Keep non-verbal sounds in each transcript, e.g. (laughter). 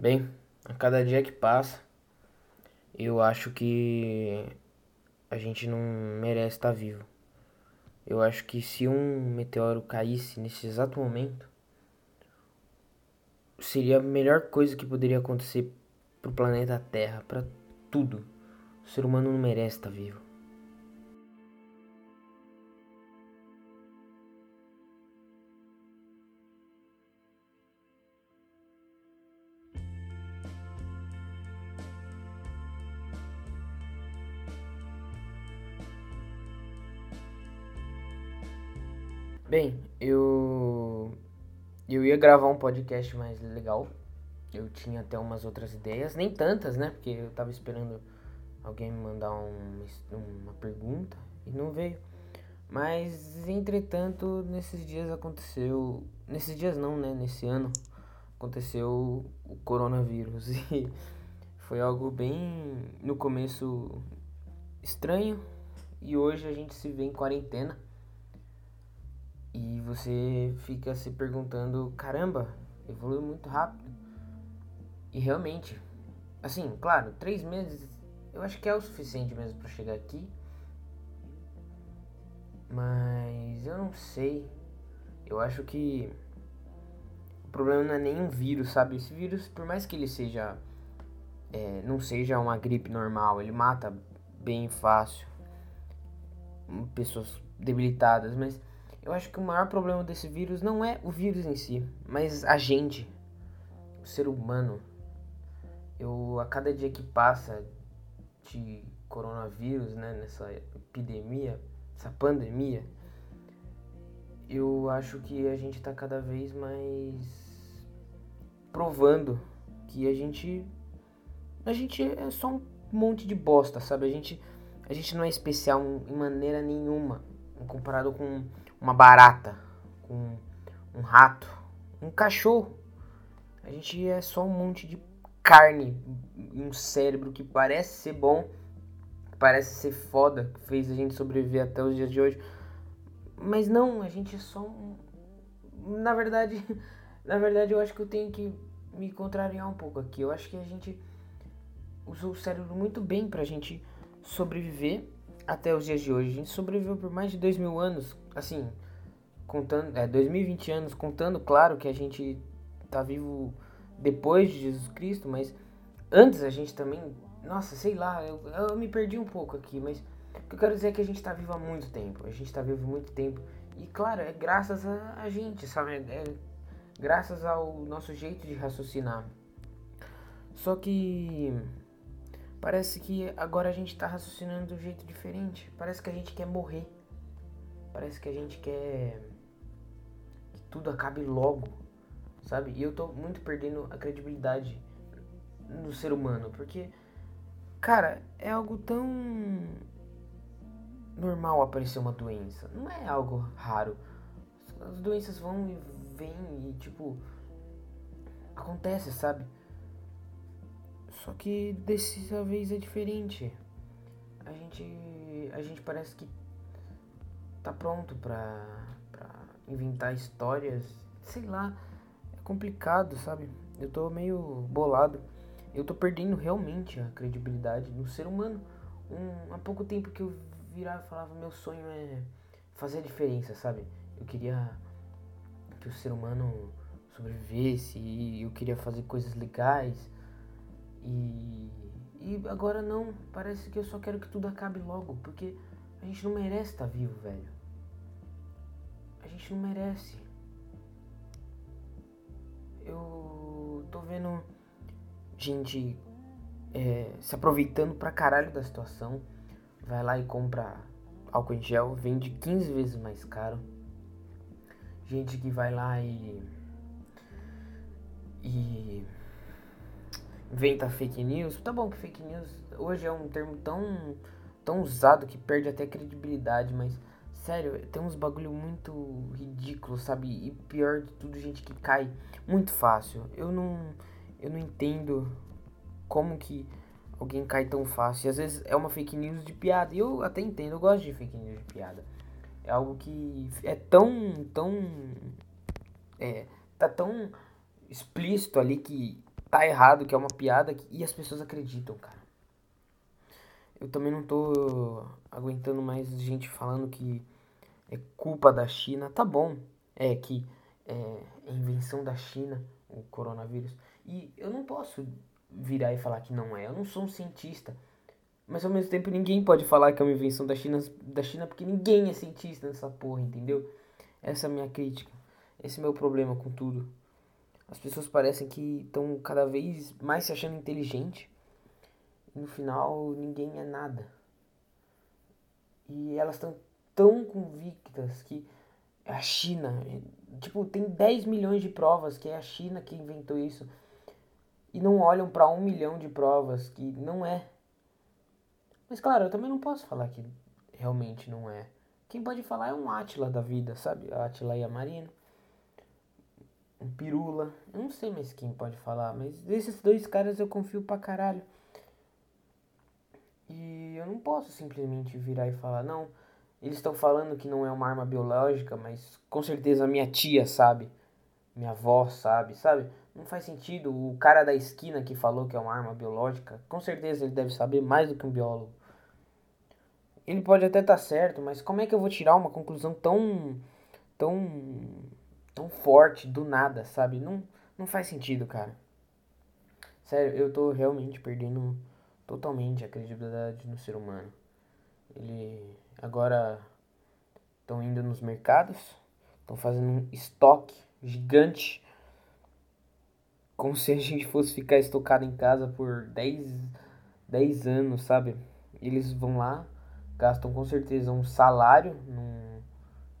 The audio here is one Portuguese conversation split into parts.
Bem, a cada dia que passa, eu acho que a gente não merece estar vivo. Eu acho que se um meteoro caísse nesse exato momento, seria a melhor coisa que poderia acontecer pro planeta Terra, para tudo. O ser humano não merece estar vivo. Bem, eu eu ia gravar um podcast mais legal. Eu tinha até umas outras ideias, nem tantas, né? Porque eu tava esperando alguém me mandar um, uma pergunta e não veio. Mas entretanto, nesses dias aconteceu, nesses dias não, né? Nesse ano aconteceu o coronavírus (laughs) e foi algo bem no começo estranho e hoje a gente se vê em quarentena. E você fica se perguntando, caramba, evoluiu muito rápido. E realmente, assim, claro, três meses eu acho que é o suficiente mesmo para chegar aqui. Mas eu não sei. Eu acho que o problema não é nem um vírus, sabe? Esse vírus, por mais que ele seja. É, não seja uma gripe normal, ele mata bem fácil pessoas debilitadas, mas eu acho que o maior problema desse vírus não é o vírus em si, mas a gente, o ser humano. Eu a cada dia que passa de coronavírus, né, nessa epidemia, essa pandemia, eu acho que a gente está cada vez mais provando que a gente a gente é só um monte de bosta, sabe? A gente a gente não é especial em maneira nenhuma comparado com uma barata, com um rato, um cachorro. A gente é só um monte de carne, um cérebro que parece ser bom, parece ser foda, que fez a gente sobreviver até os dias de hoje. Mas não, a gente é só um... Na verdade, (laughs) na verdade eu acho que eu tenho que me contrariar um pouco aqui. Eu acho que a gente usou o cérebro muito bem pra gente sobreviver até os dias de hoje. A gente sobreviveu por mais de dois mil anos, assim, contando, é, 2020 anos, contando, claro, que a gente tá vivo depois de Jesus Cristo, mas antes a gente também, nossa, sei lá, eu, eu me perdi um pouco aqui, mas o que eu quero dizer é que a gente tá vivo há muito tempo, a gente tá vivo há muito tempo, e claro, é graças a, a gente, sabe, é, é graças ao nosso jeito de raciocinar. Só que Parece que agora a gente tá raciocinando de um jeito diferente. Parece que a gente quer morrer. Parece que a gente quer que tudo acabe logo, sabe? E eu tô muito perdendo a credibilidade no ser humano, porque cara, é algo tão normal aparecer uma doença. Não é algo raro. As doenças vão e vêm e tipo acontece, sabe? Só que dessa vez é diferente. A gente, a gente parece que tá pronto pra inventar histórias. Sei lá, é complicado, sabe? Eu tô meio bolado. Eu tô perdendo realmente a credibilidade no ser humano. Um, há pouco tempo que eu virava e falava: meu sonho é fazer a diferença, sabe? Eu queria que o ser humano sobrevivesse e eu queria fazer coisas legais e, e agora não, parece que eu só quero que tudo acabe logo, porque a gente não merece estar tá vivo, velho. A gente não merece. Eu tô vendo gente é, se aproveitando pra caralho da situação. Vai lá e compra álcool em gel, vende 15 vezes mais caro. Gente que vai lá e. E inventa fake news. Tá bom que fake news hoje é um termo tão, tão usado que perde até credibilidade, mas sério, tem uns bagulho muito ridículo, sabe? E pior de tudo, gente que cai muito fácil. Eu não eu não entendo como que alguém cai tão fácil. E às vezes é uma fake news de piada. E eu até entendo, eu gosto de fake news de piada. É algo que é tão tão é, tá tão explícito ali que tá errado, que é uma piada e as pessoas acreditam, cara. Eu também não tô aguentando mais gente falando que é culpa da China. Tá bom, é que é, é invenção da China o coronavírus. E eu não posso virar e falar que não é. Eu não sou um cientista. Mas ao mesmo tempo ninguém pode falar que é uma invenção da China, da China porque ninguém é cientista nessa porra, entendeu? Essa é a minha crítica. Esse é o meu problema com tudo. As pessoas parecem que estão cada vez mais se achando inteligente. No final ninguém é nada. E elas estão tão convictas que a China, tipo, tem 10 milhões de provas que é a China que inventou isso. E não olham para um milhão de provas que não é. Mas claro, eu também não posso falar que realmente não é. Quem pode falar é um Átila da vida, sabe? Átila e a Marina um pirula. Eu não sei mais quem pode falar, mas desses dois caras eu confio pra caralho. E eu não posso simplesmente virar e falar, não, eles estão falando que não é uma arma biológica, mas com certeza minha tia sabe, minha avó sabe, sabe? Não faz sentido. O cara da esquina que falou que é uma arma biológica, com certeza ele deve saber mais do que um biólogo. Ele pode até estar tá certo, mas como é que eu vou tirar uma conclusão tão tão tão forte do nada, sabe? Não, não faz sentido, cara. Sério, eu tô realmente perdendo totalmente a credibilidade no ser humano. Ele agora estão indo nos mercados, estão fazendo um estoque gigante, como (laughs) se a gente fosse ficar estocado em casa por 10, 10 anos, sabe? Eles vão lá, gastam com certeza um salário num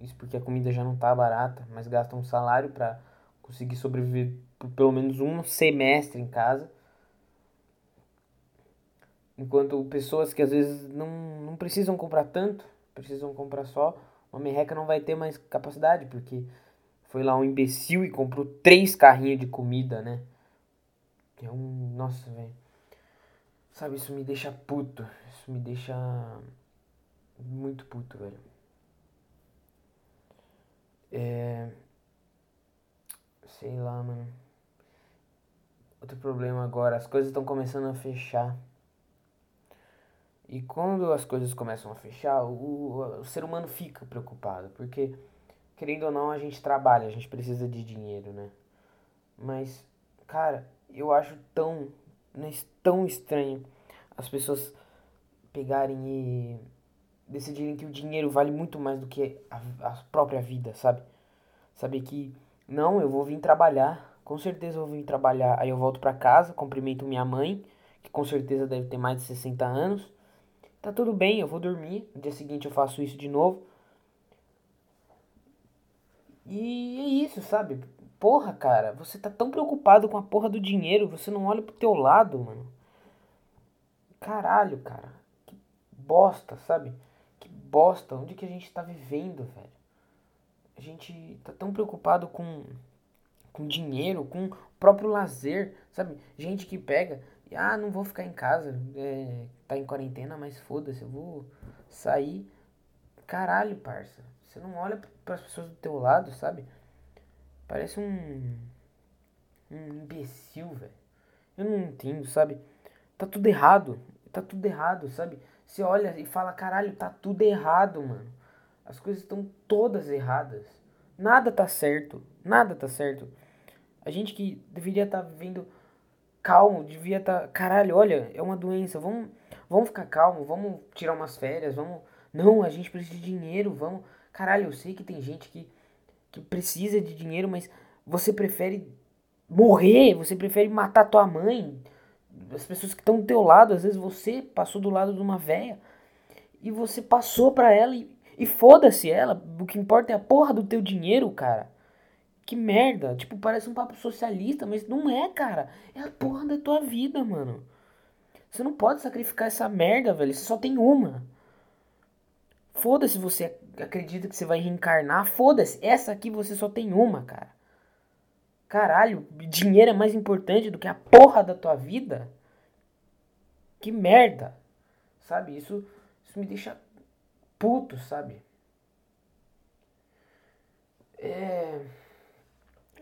isso porque a comida já não tá barata, mas gastam um salário para conseguir sobreviver por pelo menos um semestre em casa. Enquanto pessoas que às vezes não, não precisam comprar tanto, precisam comprar só, uma merreca não vai ter mais capacidade, porque foi lá um imbecil e comprou três carrinhos de comida, né? É um. Nossa, velho. Sabe, isso me deixa puto. Isso me deixa muito puto, velho. É. Sei lá, mano. Outro problema agora, as coisas estão começando a fechar. E quando as coisas começam a fechar, o, o ser humano fica preocupado, porque querendo ou não, a gente trabalha, a gente precisa de dinheiro, né? Mas, cara, eu acho tão, tão estranho as pessoas pegarem e decidirem que o dinheiro vale muito mais do que a, a própria vida, sabe? Saber que, não, eu vou vir trabalhar, com certeza eu vou vir trabalhar. Aí eu volto para casa, cumprimento minha mãe, que com certeza deve ter mais de 60 anos. Tá tudo bem, eu vou dormir. No dia seguinte eu faço isso de novo. E é isso, sabe? Porra, cara, você tá tão preocupado com a porra do dinheiro, você não olha pro teu lado, mano. Caralho, cara. Que bosta, sabe? bosta, onde que a gente tá vivendo, velho? A gente tá tão preocupado com, com dinheiro, com o próprio lazer, sabe? Gente que pega ah, não vou ficar em casa, é, tá em quarentena, mas foda-se, eu vou sair. Caralho, parça. Você não olha para as pessoas do teu lado, sabe? Parece um. Um imbecil, velho. Eu não entendo, sabe? Tá tudo errado. Tá tudo errado, sabe? Você olha e fala, caralho, tá tudo errado, mano. As coisas estão todas erradas. Nada tá certo. Nada tá certo. A gente que deveria estar tá vivendo calmo, devia estar. Tá, caralho, olha, é uma doença. Vamos, vamos ficar calmo, vamos tirar umas férias, vamos. Não, a gente precisa de dinheiro, vamos. Caralho, eu sei que tem gente que, que precisa de dinheiro, mas você prefere morrer, você prefere matar tua mãe, as pessoas que estão do teu lado, às vezes você passou do lado de uma véia e você passou pra ela e, e foda-se ela, o que importa é a porra do teu dinheiro, cara. Que merda, tipo, parece um papo socialista, mas não é, cara. É a porra da tua vida, mano. Você não pode sacrificar essa merda, velho. Você só tem uma. Foda-se você acredita que você vai reencarnar. Foda-se. Essa aqui você só tem uma, cara. Caralho, dinheiro é mais importante do que a porra da tua vida? Que merda. Sabe? Isso, isso me deixa puto, sabe? É.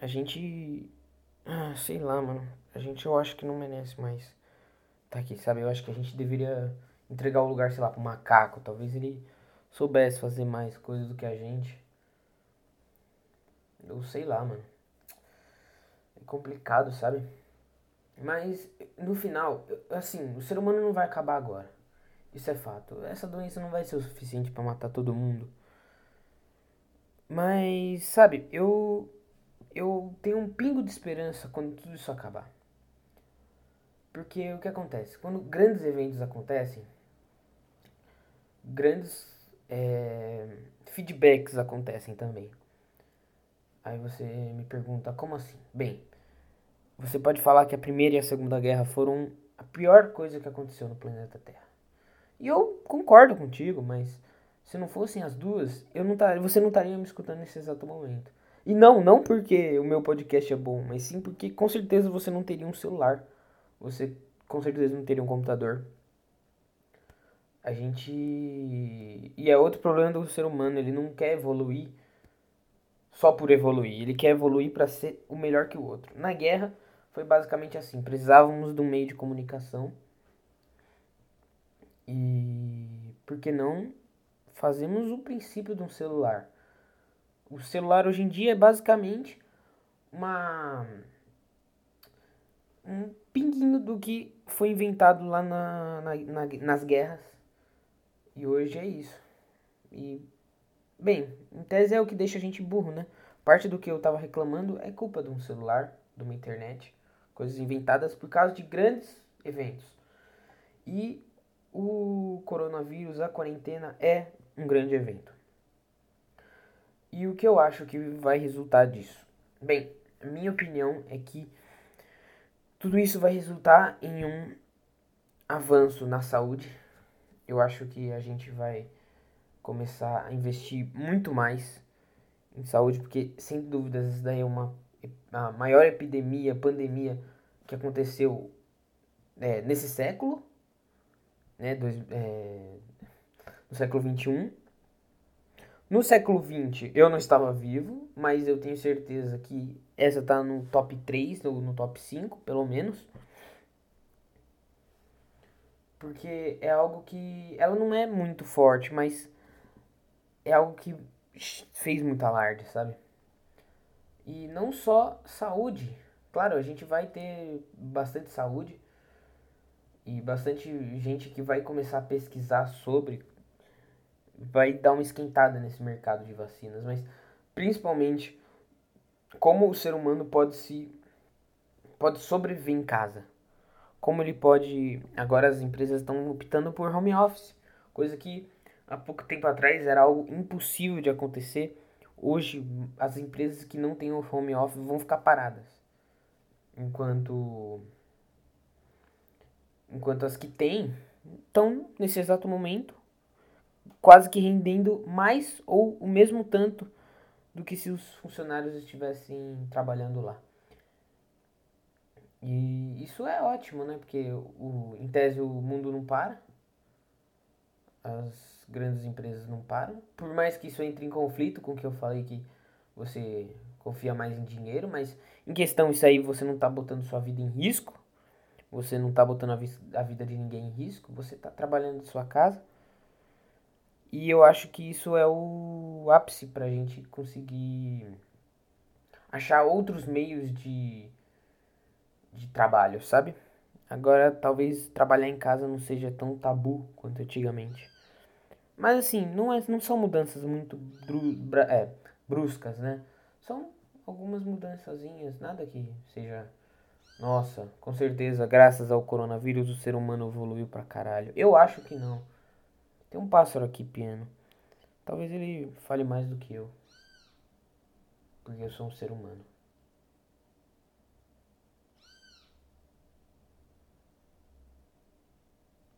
A gente. Ah, sei lá, mano. a gente eu acho que não merece mais tá aqui, sabe? Eu acho que a gente deveria entregar o lugar, sei lá, pro macaco. Talvez ele soubesse fazer mais coisas do que a gente. Eu sei lá, mano. É complicado, sabe? Mas no final, assim, o ser humano não vai acabar agora. Isso é fato. Essa doença não vai ser o suficiente para matar todo mundo. Mas, sabe, eu eu tenho um pingo de esperança quando tudo isso acabar. Porque o que acontece? Quando grandes eventos acontecem, grandes é, feedbacks acontecem também. Aí você me pergunta, como assim? Bem, você pode falar que a Primeira e a Segunda Guerra foram a pior coisa que aconteceu no planeta Terra. E eu concordo contigo, mas se não fossem as duas, eu não tar, você não estaria me escutando nesse exato momento. E não, não porque o meu podcast é bom, mas sim porque com certeza você não teria um celular. Você com certeza não teria um computador. A gente. E é outro problema do ser humano, ele não quer evoluir só por evoluir, ele quer evoluir para ser o melhor que o outro. Na guerra, foi basicamente assim: precisávamos de um meio de comunicação. E por que não fazemos o princípio de um celular? O celular hoje em dia é basicamente uma um pinguinho do que foi inventado lá na, na, na, nas guerras. E hoje é isso. E bem, em tese é o que deixa a gente burro, né? Parte do que eu tava reclamando é culpa de um celular, de uma internet coisas inventadas por causa de grandes eventos. E o coronavírus, a quarentena é um grande evento. E o que eu acho que vai resultar disso? Bem, minha opinião é que tudo isso vai resultar em um avanço na saúde. Eu acho que a gente vai começar a investir muito mais em saúde, porque sem dúvidas isso daí é uma a maior epidemia, pandemia que aconteceu é, nesse século, né, dois, é, no século 21. No século 20 eu não estava vivo, mas eu tenho certeza que essa tá no top 3, no, no top 5, pelo menos. Porque é algo que. Ela não é muito forte, mas é algo que fez muito alarde, sabe? E não só saúde. Claro, a gente vai ter bastante saúde e bastante gente que vai começar a pesquisar sobre. Vai dar uma esquentada nesse mercado de vacinas, mas principalmente como o ser humano pode se pode sobreviver em casa. Como ele pode. Agora as empresas estão optando por home office, coisa que há pouco tempo atrás era algo impossível de acontecer hoje as empresas que não têm o home office vão ficar paradas. Enquanto enquanto as que têm estão nesse exato momento quase que rendendo mais ou o mesmo tanto do que se os funcionários estivessem trabalhando lá. E isso é ótimo, né? Porque o, em tese o mundo não para. As grandes empresas não param. Por mais que isso entre em conflito com o que eu falei que você confia mais em dinheiro, mas em questão isso aí você não está botando sua vida em risco. Você não está botando a, vi a vida de ninguém em risco, você está trabalhando em sua casa. E eu acho que isso é o ápice para a gente conseguir achar outros meios de, de trabalho, sabe? Agora, talvez trabalhar em casa não seja tão tabu quanto antigamente. Mas assim, não, é, não são mudanças muito bru, é, bruscas, né? São algumas mudançazinhas, nada que seja. Nossa, com certeza, graças ao coronavírus, o ser humano evoluiu pra caralho. Eu acho que não. Tem um pássaro aqui piano. Talvez ele fale mais do que eu. Porque eu sou um ser humano.